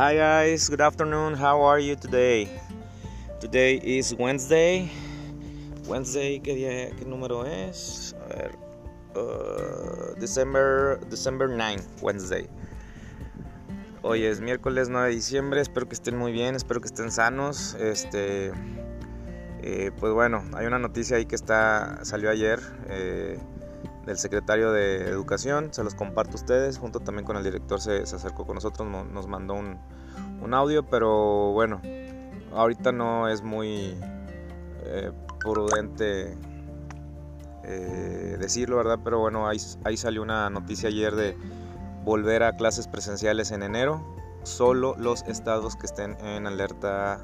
Hi guys, good afternoon. How are you today? Today is Wednesday. Wednesday, ¿qué día, qué número es? A ver, uh, December, December 9, Wednesday. Hoy es miércoles 9 de diciembre. Espero que estén muy bien, espero que estén sanos. Este, eh, pues bueno, hay una noticia ahí que está salió ayer. Eh, del secretario de Educación, se los comparto a ustedes, junto también con el director se, acercó con nosotros, nos mandó un, audio, pero bueno, ahorita no es muy eh, prudente eh, decirlo, ¿verdad? Pero bueno, ahí, ahí salió una noticia ayer de volver a clases presenciales en enero, solo los estados que estén en alerta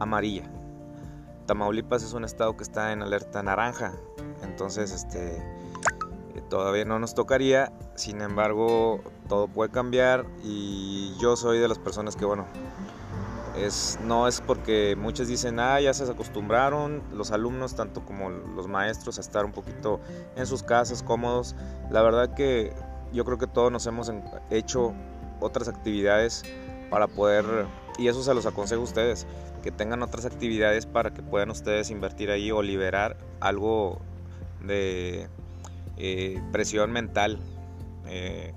amarilla. Tamaulipas es un estado que está en alerta naranja, entonces este todavía no nos tocaría, sin embargo todo puede cambiar y yo soy de las personas que bueno, es, no es porque muchos dicen, ah, ya se acostumbraron los alumnos, tanto como los maestros, a estar un poquito en sus casas cómodos. La verdad que yo creo que todos nos hemos hecho otras actividades para poder, y eso se los aconsejo a ustedes, que tengan otras actividades para que puedan ustedes invertir ahí o liberar algo de eh, presión mental, eh,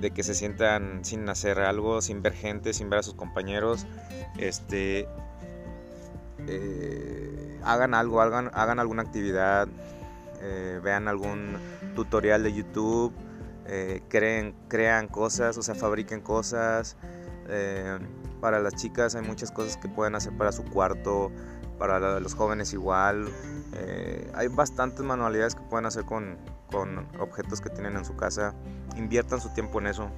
de que se sientan sin hacer algo, sin ver gente, sin ver a sus compañeros, este, eh, hagan algo, hagan, hagan alguna actividad, vean algún tutorial de YouTube, creen, crean cosas, o sea, fabriquen cosas. para las chicas hay muchas cosas que pueden hacer para su cuarto, para los jóvenes igual. Eh, hay bastantes manualidades que pueden hacer con, con objetos que tienen en su casa. Inviertan su tiempo en eso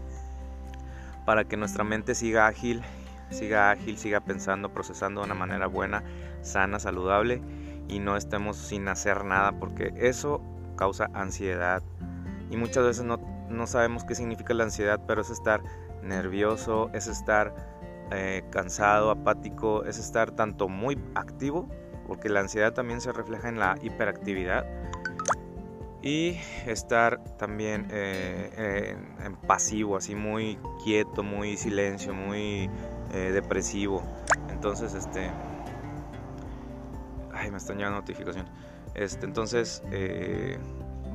para que nuestra mente siga ágil, siga ágil, siga pensando, procesando de una manera buena, sana, saludable y no estemos sin hacer nada porque eso causa ansiedad. Y muchas veces no, no sabemos qué significa la ansiedad, pero es estar nervioso, es estar eh, cansado, apático, es estar tanto muy activo, porque la ansiedad también se refleja en la hiperactividad, y estar también eh, en, pasivo, así muy quieto, muy silencio, muy eh, depresivo. Entonces, este... Ay, me están llegando notificaciones. Este, entonces,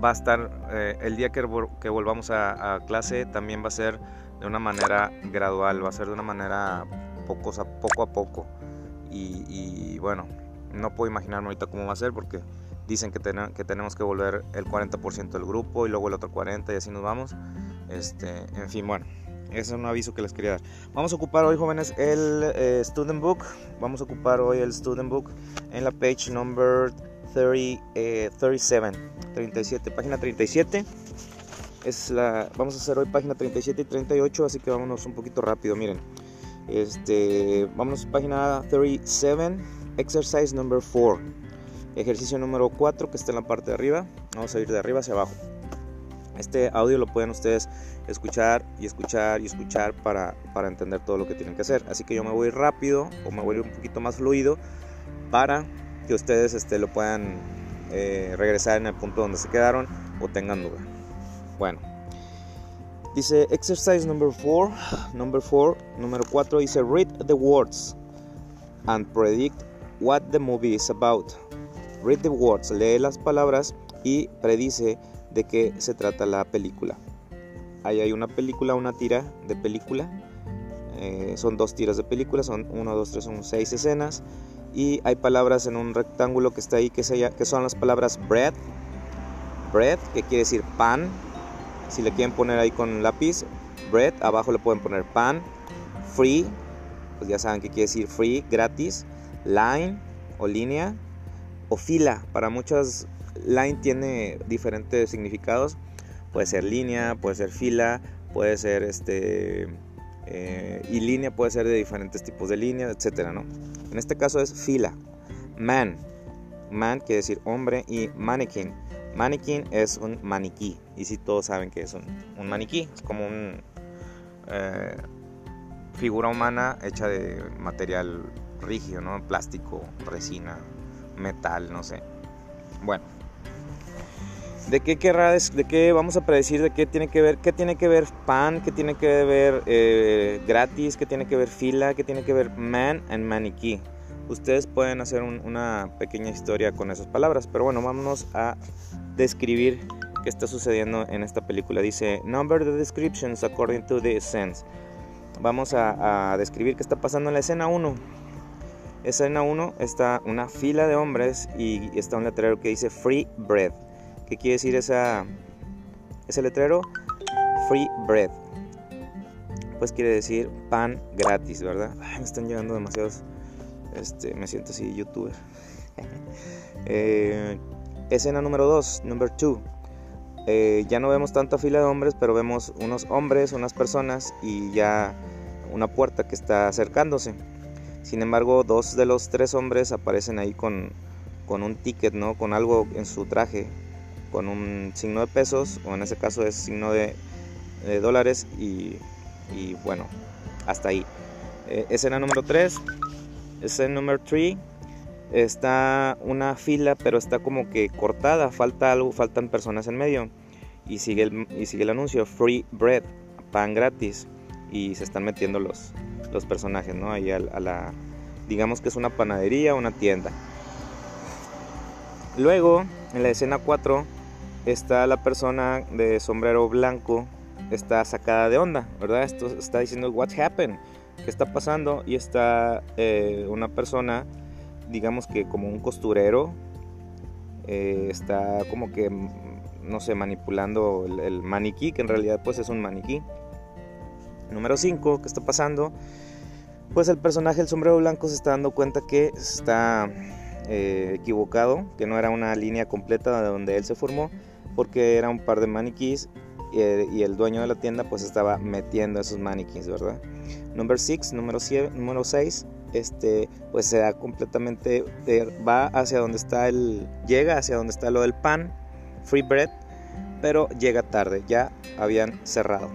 va a estar, el día que, volvamos a clase, también va a ser de una manera gradual, va a ser de una manera poco a poco. Y, bueno, no puedo imaginarme ahorita cómo va a ser porque dicen que, que tenemos que volver el 40% del grupo y luego el otro 40% y así nos vamos. Este, en fin, bueno, ese es un aviso que les quería dar. Vamos a ocupar hoy, jóvenes, el eh, Student Book. Vamos a ocupar hoy el Student Book en la page number 30, 37, 37, página 37 es la vamos a hacer hoy página 37 y 38 así que vámonos un poquito rápido miren. Este vámonos a página 37 exercise number 4 ejercicio número 4 que está en la parte de arriba. Vamos a ir de arriba hacia abajo. Este audio lo pueden ustedes escuchar y escuchar y escuchar para, para entender todo lo que tienen que hacer. Así que yo me voy rápido o me voy un poquito más fluido para que ustedes este, lo puedan eh, regresar en el punto donde se quedaron o tengan duda bueno, dice exercise number 4, number 4, número 4 dice read the words and predict what the movie is about. Read the words, lee las palabras y predice de qué se trata la película. Ahí hay una película, una tira de película. Eh, son dos tiras de película, son 1, 2, 3, son 6 escenas. Y hay palabras en un rectángulo que está ahí que, que son las palabras bread, bread, que quiere decir pan, si le quieren poner ahí con lápiz, bread, abajo le pueden poner pan, free, pues ya saben que quiere decir free, gratis, line o línea, o fila. Para muchas, line tiene diferentes significados. Puede ser línea, puede ser fila, puede ser este. Eh, y línea puede ser de diferentes tipos de línea, etcétera, ¿no? En este caso es fila. Man. Man quiere decir hombre y mannequin Mannequin es un maniquí. Y si todos saben que es un, maniquí. Es como una eh, figura humana hecha de material rígido, ¿no? Plástico, resina, metal, no sé. Bueno. ¿De qué querrá, de qué vamos a predecir, de qué tiene que ver, qué tiene que ver pan, qué tiene que ver eh, gratis, qué tiene que ver fila, qué tiene que ver man and maniquí? Ustedes pueden hacer una pequeña historia con esas palabras, pero bueno, vámonos a describir qué está sucediendo en esta película. Dice, number the descriptions according to the sense. Vamos a, describir qué está pasando en la escena 1. Escena 1 está una fila de hombres y está un letrero que dice free bread. ¿Qué quiere decir esa, ese letrero? Free bread. Pues quiere decir pan gratis, ¿verdad? me están llegando demasiados. Este, me siento así youtuber. Eh, escena número 2, number 2. Eh, ya no vemos tanta fila de hombres, pero vemos unos hombres, unas personas y ya una puerta que está acercándose. Sin embargo, dos de los tres hombres aparecen ahí con, con un ticket, ¿no? Con algo en su traje con un signo de pesos, o en ese caso es signo de, dólares, y, bueno, hasta ahí. Eh, escena número 3, escena número 3, está una fila, pero está como que cortada, falta algo, faltan personas en medio. Y sigue el, el anuncio, free bread, pan gratis. Y se están metiendo los, personajes, ¿no? Ahí a la, digamos que es una panadería, una tienda. Luego, en la escena 4, está la persona de sombrero blanco, está sacada de onda, ¿verdad? Esto está diciendo, what happened? ¿Qué está pasando? Y está eh, una persona, digamos que como un costurero, eh, está como que, no sé, manipulando el, maniquí, que en realidad pues es un maniquí. Número 5, ¿qué está pasando? Pues el personaje del sombrero blanco se está dando cuenta que está eh, equivocado, que no era una línea completa de donde él se formó, porque era un par de maniquís y, el dueño de la tienda pues estaba metiendo esos maniquís, ¿verdad? Número 6, número 6, este, pues se da completamente, eh, va hacia donde está el, llega hacia donde está lo del pan, free bread, pero llega tarde, ya habían cerrado.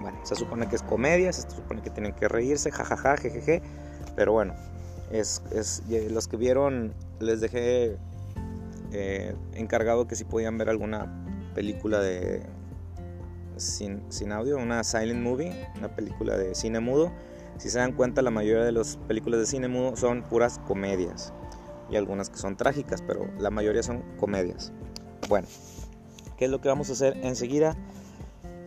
Bueno, se supone que es comedia, se supone que tienen que reírse, jajaja, jejeje, pero bueno, es, es los que vieron, les dejé eh, encargado que si podían ver alguna película de sin, sin, audio, una silent movie, una película de cine mudo. Si se dan cuenta, la mayoría de las películas de cine mudo son puras comedias y algunas que son trágicas, pero la mayoría son comedias. Bueno, ¿qué es lo que vamos a hacer enseguida?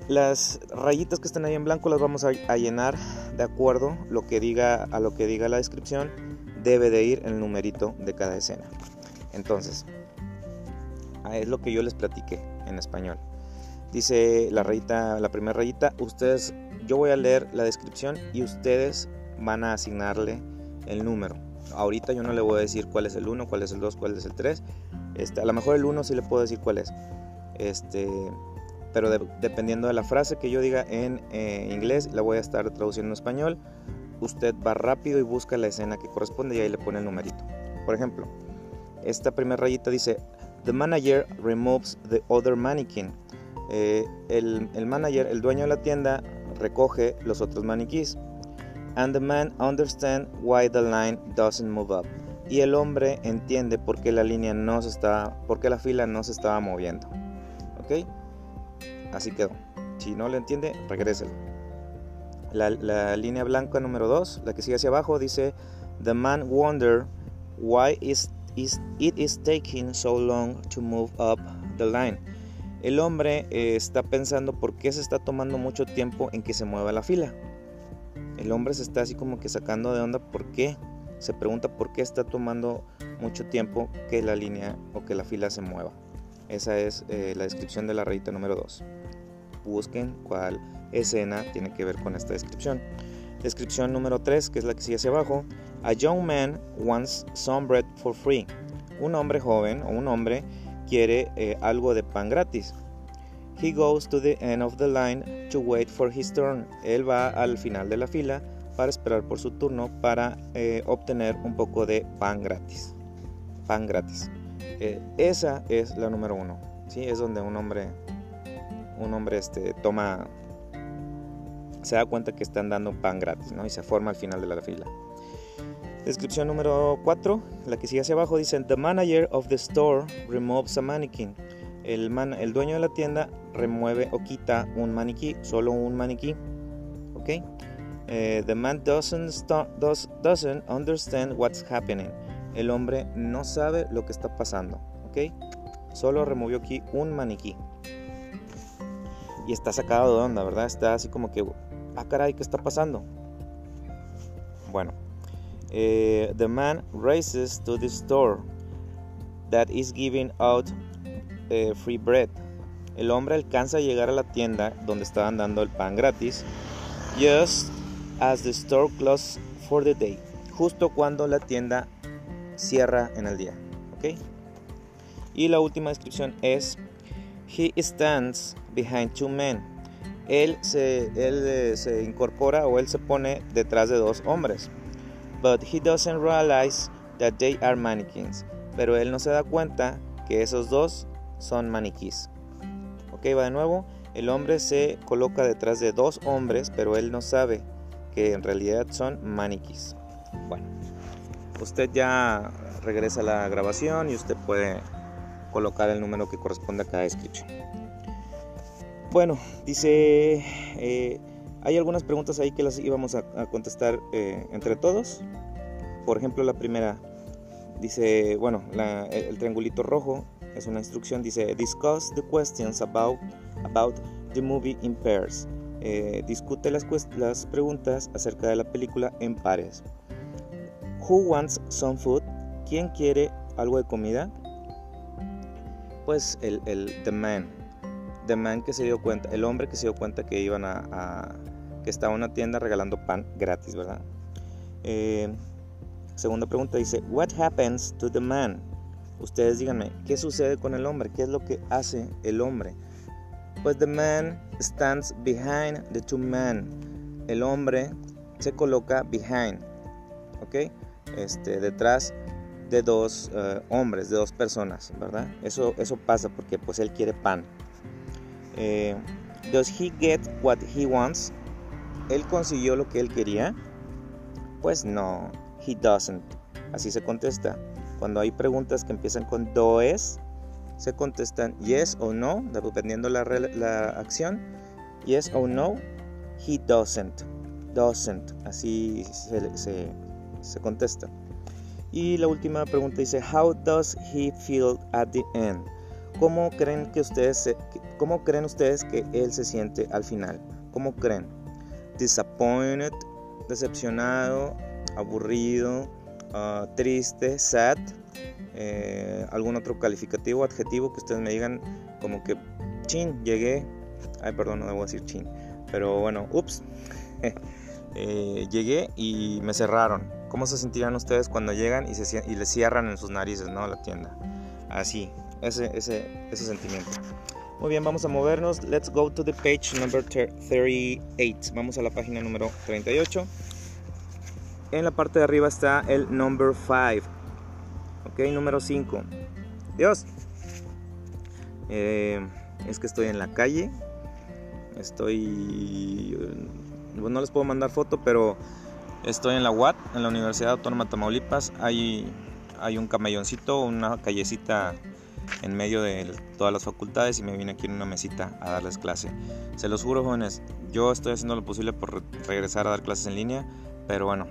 Las rayitas que están ahí en blanco las vamos a, llenar de acuerdo lo que diga, a lo que diga la descripción. Debe de ir el numerito de cada escena. Entonces, es lo que yo les platiqué en español. Dice la rayita, la primera rayita, ustedes, yo voy a leer la descripción y ustedes van a asignarle el número. Ahorita yo no le voy a decir cuál es el 1, cuál es el 2, cuál es el 3. Este, a lo mejor el 1 sí le puedo decir cuál es. Este, pero dependiendo de la frase que yo diga en eh, inglés, la voy a estar traduciendo en español. Usted va rápido y busca la escena que corresponde y ahí le pone el numerito. Por ejemplo, esta primera rayita dice The manager removes the other mannequin. Eh, el, el, manager, el dueño de la tienda, recoge los otros maniquís. And the man understands why the line doesn't move up. Y el hombre entiende por qué la línea no se está, por qué la fila no se estaba moviendo. ¿Ok? Así quedó. Si no lo entiende, regréselo. La, la línea blanca número 2, la que sigue hacia abajo, dice The man wonder why is it is taking so long to move up the line. El hombre eh, está pensando por qué se está tomando mucho tiempo en que se mueva la fila. El hombre se está así como que sacando de onda por qué. Se pregunta por qué está tomando mucho tiempo que la línea o que la fila se mueva. Esa es eh, la descripción de la rayita número 2. Busquen cuál escena tiene que ver con esta descripción. Descripción número 3, que es la que sigue hacia abajo. A young man wants some bread for free. Un hombre joven o un hombre quiere eh, algo de pan gratis. He goes to the end of the line to wait for his turn. Él va al final de la fila para esperar por su turno para eh, obtener un poco de pan gratis. Pan gratis. Eh, esa es la número uno. ¿sí? Es donde un hombre, un hombre este, toma, se da cuenta que están dando pan gratis ¿no? y se forma al final de la fila. Descripción número 4, la que sigue hacia abajo, dice: The manager of the store removes a mannequin. el, man, el dueño de la tienda remueve o quita un maniquí, solo un maniquí. ¿Ok? Eh, the man doesn't, does, doesn't understand what's happening. El hombre no sabe lo que está pasando. ¿Ok? Solo removió aquí un maniquí. Y está sacado de onda, ¿verdad? Está así como que, ah, caray, ¿qué está pasando? Bueno, eh, the man races to the store that is giving out eh, free bread. El hombre alcanza a llegar a la tienda donde estaban dando el pan gratis, just as the store closes for the day, justo cuando la tienda cierra en el día. ¿ok? Y la última descripción es, he stands behind two men. Él se, él eh, se incorpora o él se pone detrás de dos hombres but he doesn't realize that they are mannequins. Pero él no se da cuenta que esos dos son maniquís. Ok, va de nuevo. El hombre se coloca detrás de dos hombres, pero él no sabe que en realidad son maniquís. Bueno, usted ya regresa a la grabación y usted puede colocar el número que corresponde a cada descripción. Bueno, dice... Eh, hay algunas preguntas ahí que las íbamos a, contestar eh, entre todos. Por ejemplo, la primera dice, bueno, el, triangulito rojo es una instrucción, dice, discuss the questions about, about the movie in pairs. Eh, discute las, las preguntas acerca de la película en pares. Who wants some food? ¿Quién quiere algo de comida? Pues el, el the man. The man que se dio cuenta, el hombre que se dio cuenta que iban a que estaba una tienda regalando pan gratis, ¿verdad? Eh, segunda pregunta dice, What happens to the man? Ustedes díganme, ¿qué sucede con el hombre? ¿Qué es lo que hace el hombre? Pues the man stands behind the two men. El hombre se coloca behind, ¿ok? Este, detrás de dos eh, hombres, de dos personas, ¿verdad? Eso, eso pasa porque pues él quiere pan. Eh, does he get what he wants? ¿Él consiguió lo que él quería? Pues no, he doesn't. Así se contesta. Cuando hay preguntas que empiezan con does, se contestan yes o no, dependiendo la, la acción. Yes o no, he doesn't. Doesn't. Así se, se, se contesta. Y la última pregunta dice, How does he feel at the end? ¿Cómo creen, que ustedes ¿Cómo creen ustedes que él se siente al final? ¿Cómo creen? Disappointed, decepcionado, aburrido, ah, triste, sad, eh, algún otro calificativo, adjetivo que ustedes me digan como que chin, llegué, ay perdón, no debo decir chin, pero bueno, ups, eh, llegué y me cerraron. ¿Cómo se sentirán ustedes cuando llegan y, se, y les cierran en sus narices, ¿no? La tienda. Así, ese, ese, ese sentimiento. Muy bien, vamos a movernos. Let's go to the page number 38. Vamos a la página número 38. En la parte de arriba está el number 5. Ok, número 5. Dios. Eh, es que estoy en la calle. Estoy... no les puedo mandar foto, pero estoy en la UAT, en la Universidad Autónoma de Tamaulipas. Hay, hay un camelloncito, una callecita en medio de todas las facultades y me vine aquí en una mesita a darles clase. Se los juro, jóvenes, yo estoy haciendo lo posible por regresar a dar clases en línea, pero bueno,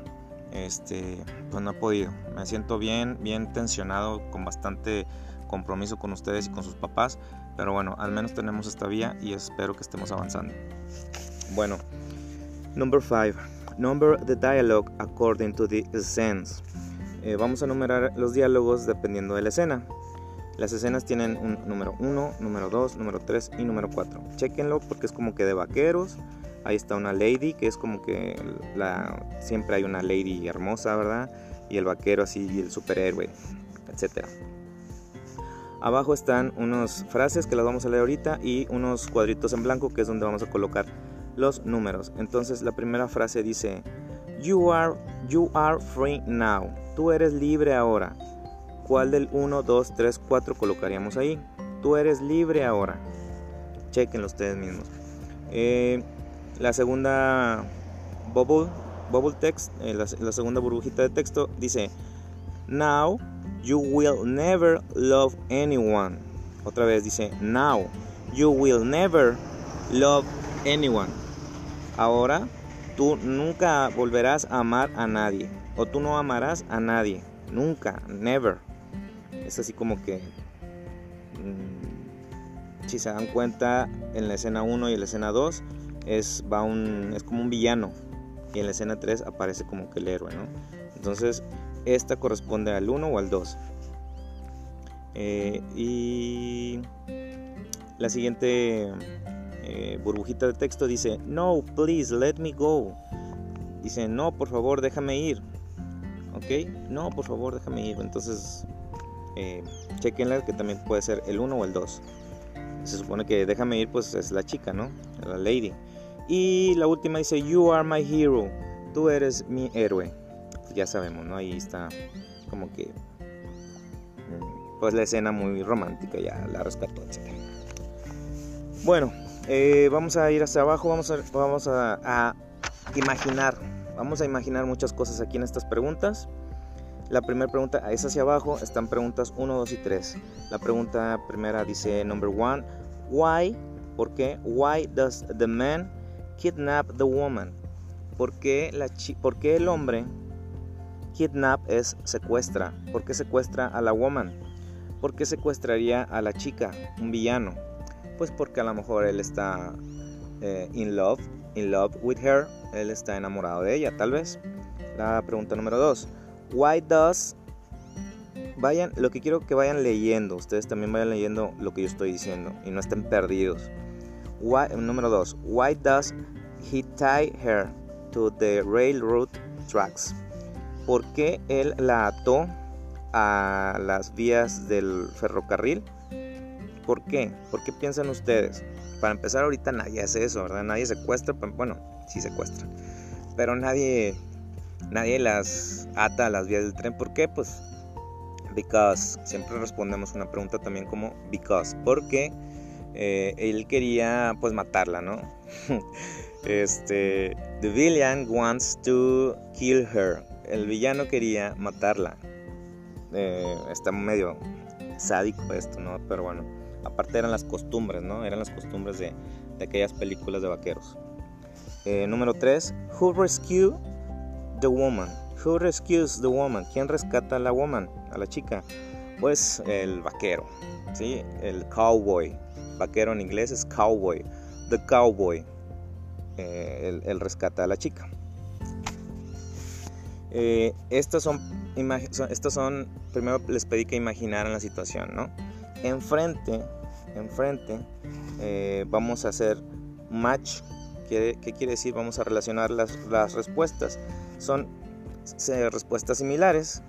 este, pues no he podido. Me siento bien, bien tensionado, con bastante compromiso con ustedes y con sus papás, pero bueno, al menos tenemos esta vía y espero que estemos avanzando. Bueno, number 5. Number the dialogue according to the scenes. Eh, vamos a numerar los diálogos dependiendo de la escena. Las escenas tienen un número 1, número 2, número 3 y número 4. Chequenlo porque es como que de vaqueros. Ahí está una lady, que es como que la, siempre hay una lady hermosa, ¿verdad? Y el vaquero así, y el superhéroe, etc. Abajo están unas frases que las vamos a leer ahorita y unos cuadritos en blanco que es donde vamos a colocar los números. Entonces la primera frase dice, You are, you are free now. Tú eres libre ahora. ¿Cuál del 1, 2, 3, 4 colocaríamos ahí? Tú eres libre ahora. Chequenlo ustedes mismos. Eh, la segunda bubble, bubble text, eh, la, la segunda burbujita de texto dice, Now you will never love anyone. Otra vez dice, now you will never love anyone. Ahora tú nunca volverás a amar a nadie. O tú no amarás a nadie. Nunca, never. Es así como que... Mm, si se dan cuenta, en la escena 1 y en la escena 2 es, va un, es como un villano. Y en la escena 3 aparece como que el héroe, ¿no? Entonces, esta corresponde al 1 o al 2. Eh, y la siguiente eh, burbujita de texto dice, no, please, let me go. Dice, no, por favor, déjame ir. ¿Ok? No, por favor, déjame ir. Entonces, eh, chequenla que también puede ser el 1 o el 2. Se supone que déjame ir, pues es la chica, ¿no? La lady. Y la última dice, you are my hero. Tú eres mi héroe. Ya sabemos, ¿no? Ahí está como que pues la escena muy romántica ya la rescató, etc. Bueno, eh, vamos a ir hacia abajo, vamos, a, vamos a, imaginar, vamos a imaginar muchas cosas aquí en estas preguntas. La primera pregunta es hacia abajo, están preguntas 1, 2 y 3. La pregunta primera dice, number one, why, ¿por qué? Why does the man kidnap the woman? ¿Por qué, la ¿Por qué el hombre kidnap es secuestra? ¿Por qué secuestra a la woman? ¿Por qué secuestraría a la chica, un villano? Pues porque a lo mejor él está eh, in love, in love with her, él está enamorado de ella, tal vez. La pregunta número dos, why does vayan, lo que quiero que vayan leyendo, ustedes también vayan leyendo lo que yo estoy diciendo y no estén perdidos. Why, número dos, why does he tie her to the railroad tracks? ¿Por qué él la ató a las vías del ferrocarril. ¿Por qué? ¿Por qué piensan ustedes? Para empezar, ahorita nadie hace eso, ¿verdad? Nadie secuestra, bueno, sí secuestra, pero nadie, nadie las ata a las vías del tren. ¿Por qué? Pues, because. Siempre respondemos una pregunta también como because. Porque eh, él quería, pues, matarla, ¿no? este, the villain wants to kill her. El villano quería matarla. Eh, está medio sádico esto, ¿no? Pero bueno, aparte eran las costumbres, ¿no? Eran las costumbres de, aquellas películas de vaqueros. Eh, número 3, Who rescue the woman? Who rescues the woman? ¿Quién rescata a la woman, a la chica? Pues el vaquero, ¿sí? El cowboy. Vaquero en inglés es cowboy. The cowboy. Eh, el, rescata a la chica. estas son estos son, primero les pedí que imaginaran la situación, ¿no? Enfrente, enfrente, eh, vamos a hacer match. ¿Qué, quiere decir? Vamos a relacionar las respuestas. Son respuestas similares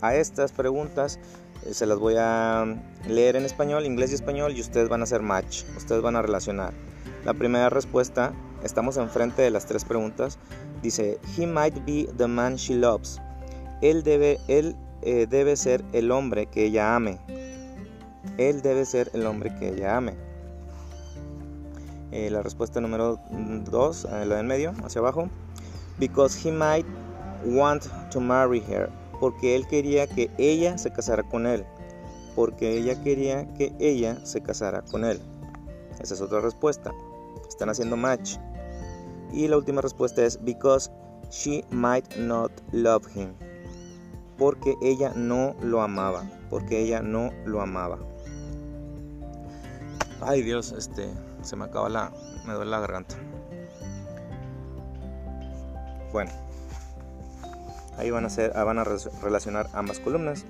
a estas preguntas. Eh, se las voy a leer en español, inglés y español, y ustedes van a hacer match. Ustedes van a relacionar. La primera respuesta, estamos enfrente de las tres preguntas. Dice, He might be the man she loves él debe, él, eh, debe ser el hombre que ella ame. Él debe ser el hombre que ella ame. Eh, la respuesta número 2, eh, la del medio, hacia abajo. Because he might want to marry her. Porque él quería que ella se casara con él. Porque ella quería que ella se casara con él. Esa es otra respuesta. Están haciendo match. Y la última respuesta es because she might not love him porque ella no lo amaba, porque ella no lo amaba. Ay Dios, este, se me acaba la, me duele la garganta. Bueno, ahí van a ser, van a relacionar ambas columnas.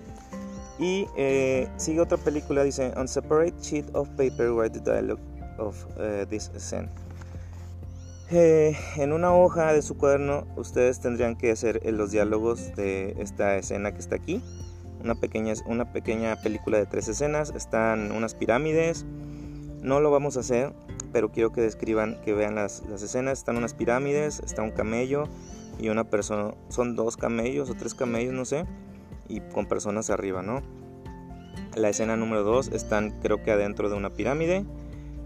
Y eh, sigue otra película, dice, on separate sheet of paper write the dialogue of uh, this scene. Eh, en una hoja de su cuaderno ustedes tendrían que hacer eh, los diálogos de esta escena que está aquí. Una pequeña, una pequeña película de tres escenas. Están unas pirámides. No lo vamos a hacer, pero quiero que describan, que vean las, las escenas. Están unas pirámides, está un camello y una persona. Son dos camellos o tres camellos, no sé. Y con personas arriba, ¿no? La escena número dos están creo que adentro de una pirámide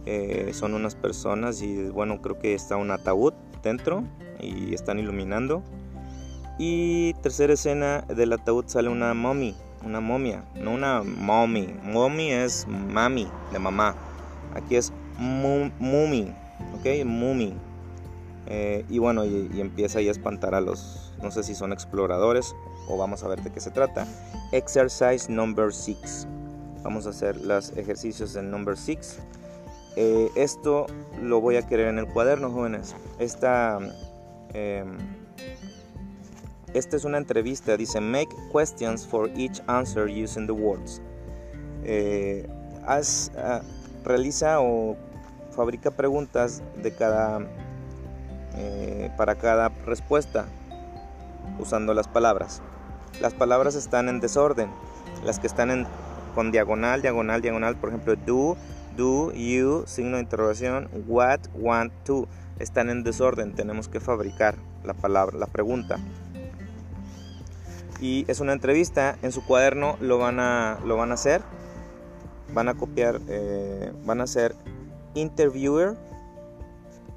eh, son unas personas y bueno, creo que está un ataúd dentro y están iluminando. Y tercera escena del ataúd sale una mommy, una momia, no una mommy. Mommy es mami, de mamá. Aquí es mummy, ¿ok? Mummy. Eh, y bueno, y, empieza a espantar a los, no sé si son exploradores o vamos a ver de qué se trata. Exercise number 6. Vamos a hacer los ejercicios del number 6. Eh, esto lo voy a querer en el cuaderno, jóvenes. Esta, em, esta es una entrevista. Dice, make questions for each answer using the words. Eh, haz, ah, realiza o fabrica preguntas de cada, eh, para cada respuesta usando las palabras. Las palabras están en desorden. Las que están en, con diagonal, diagonal, diagonal, por ejemplo, do, do, you, signo de interrogación, what, want, to, están en desorden. Tenemos que fabricar la palabra, la pregunta. Y es una entrevista. En su cuaderno lo van a, lo van a hacer. Van a copiar, eh, van a hacer interviewer,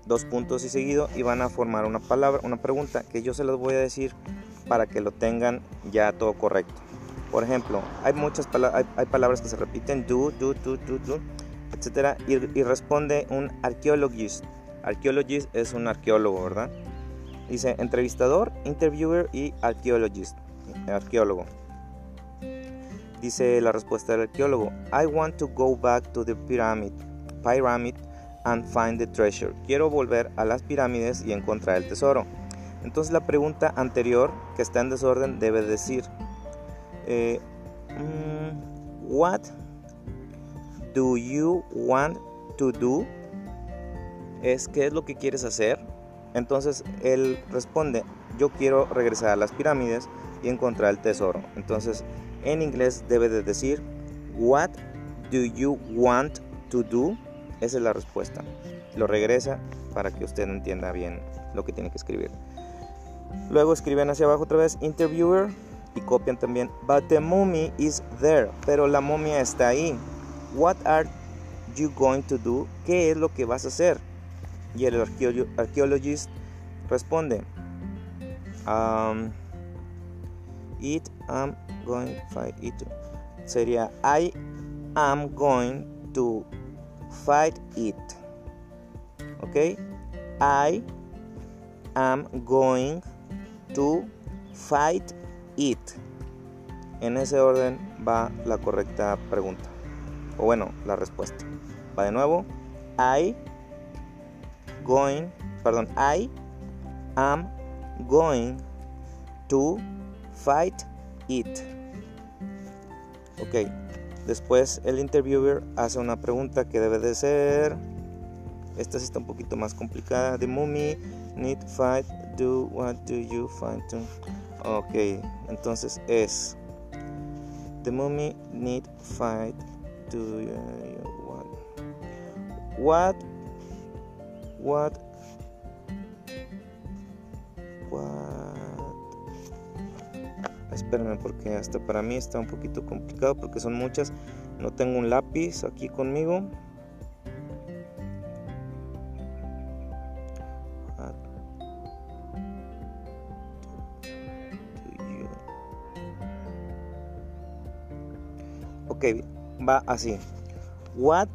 dos puntos y seguido, y van a formar una palabra, una pregunta que yo se las voy a decir para que lo tengan ya todo correcto. Por ejemplo, hay muchas palabras, hay, palabras que se repiten, do, do, do, do, do, etc. Y, responde un arqueologist. Arqueologist es un arqueólogo, ¿verdad? Dice entrevistador, interviewer y arqueologist, arqueólogo. Dice la respuesta del arqueólogo, I want to go back to the pyramid, pyramid and find the treasure. Quiero volver a las pirámides y encontrar el tesoro. Entonces la pregunta anterior, que está en desorden, debe decir, eh, mm, what do you want to do? Es qué es lo que quieres hacer. Entonces él responde, yo quiero regresar a las pirámides y encontrar el tesoro. Entonces en inglés debe de decir, what do you want to do? Esa es la respuesta. Lo regresa para que usted entienda bien lo que tiene que escribir. Luego escriben hacia abajo otra vez interviewer y copian también but the mummy is there, pero la momia está ahí. What are you going to do? ¿Qué es lo que vas a hacer? Y el arqueologist responde um, it am going it sería I am going to fight it. ¿Ok? I am going to fight it. En ese orden va la correcta pregunta. O bueno, la respuesta. Va de nuevo. I going, perdón, I am going to fight it. Ok. Después el interviewer hace una pregunta que debe de ser. Esta sí está un poquito más complicada. The mummy need fight do what do you find to ok entonces es the mummy need fight do you what what what what espérenme porque hasta para mí está un poquito complicado porque son muchas no tengo un lápiz aquí conmigo va así. What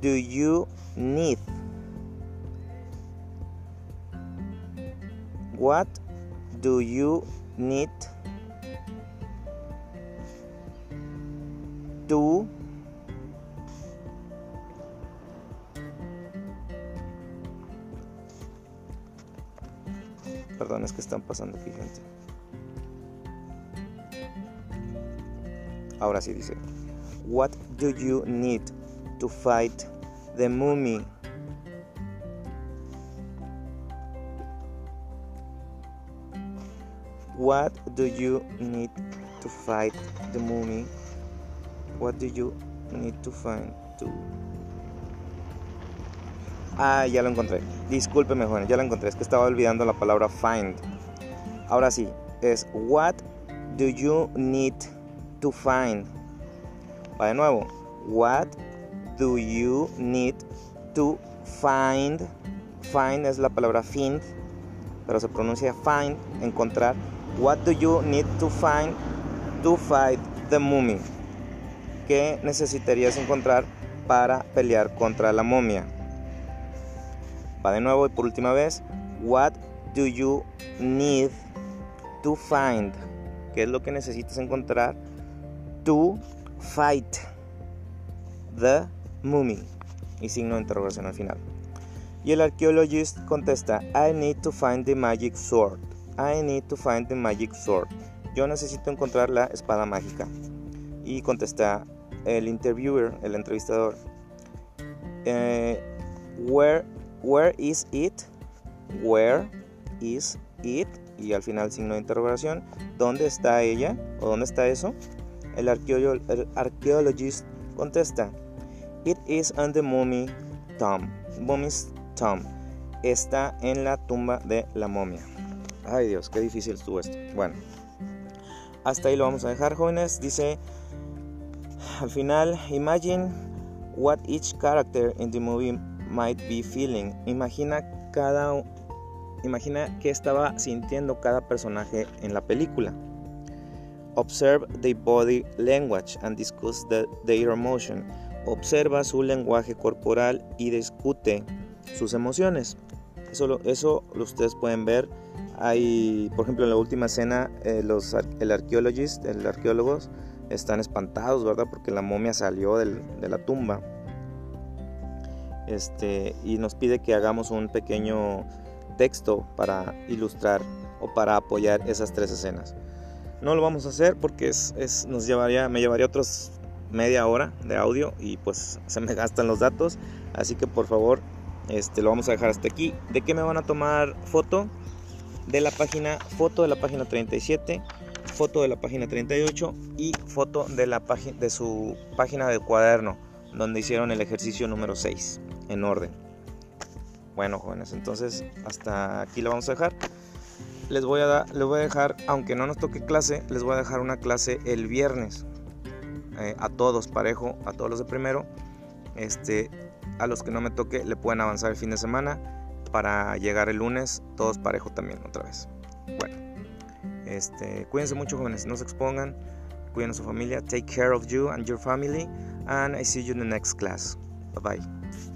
do you need? What do you need Ahora sí dice, What do you need to fight the mummy? What do you need to fight the mummy? What do you need to find to Ah, ya lo encontré. Discúlpeme, joven, ya lo encontré. Es que estaba olvidando la palabra find. Ahora sí, es What do you need to find. Va de nuevo. What do you need to find? Find es la palabra find, pero se pronuncia find, encontrar. What do you need to find to fight the mummy? ¿Qué necesitarías encontrar para pelear contra la momia? Va de nuevo y por última vez. What do you need to find? ¿Qué es lo que necesitas encontrar to fight the mummy? Y signo de interrogación al final. Y el arqueologist contesta, I need to find the magic sword. I need to find the magic sword. Yo necesito encontrar la espada mágica. Y contesta el interviewer, el entrevistador, eh, where, where is it? Where is it? Y al final signo de interrogación, ¿dónde está ella? ¿O dónde está eso? El, el arqueologist contesta, It is on the mummy tomb. Mummy's tomb. Está en la tumba de la momia. Ay Dios, qué difícil estuvo esto. Bueno, hasta ahí lo vamos a dejar, jóvenes. Dice al final, imagine what each character in the movie might be feeling. Imagina cada imagina qué estaba sintiendo cada personaje en la película. Observe the body language and discuss the, their emotion. Observa su lenguaje corporal y discute sus emociones. Eso, lo, eso ustedes pueden ver. Hay, por ejemplo, en la última escena, eh, los, el arqueologist, el arqueólogos, están espantados, ¿verdad? Porque la momia salió de la tumba. Este, y nos pide que hagamos un pequeño texto para ilustrar o para apoyar esas tres escenas. No lo vamos a hacer porque es, nos llevaría, me llevaría otros media hora de audio y pues se me gastan los datos. Así que por favor, este, lo vamos a dejar hasta aquí. ¿De qué me van a tomar foto? De la página, foto de la página 37 foto de la página 38 y foto de, la de su página de cuaderno, donde hicieron el ejercicio número 6 en orden. Bueno, jóvenes, entonces hasta aquí lo vamos a dejar. Les voy a, les voy a dejar, aunque no nos toque clase, les voy a dejar una clase el viernes. Eh, a todos, parejo, a todos los de primero. Este, a los que no me toque, le pueden avanzar el fin de semana para llegar el lunes, todos parejo también, otra vez. Bueno. Este, cuídense mucho jóvenes, no se expongan, cuiden a su familia, take care of you and your family, and I see you in the next class. Bye bye.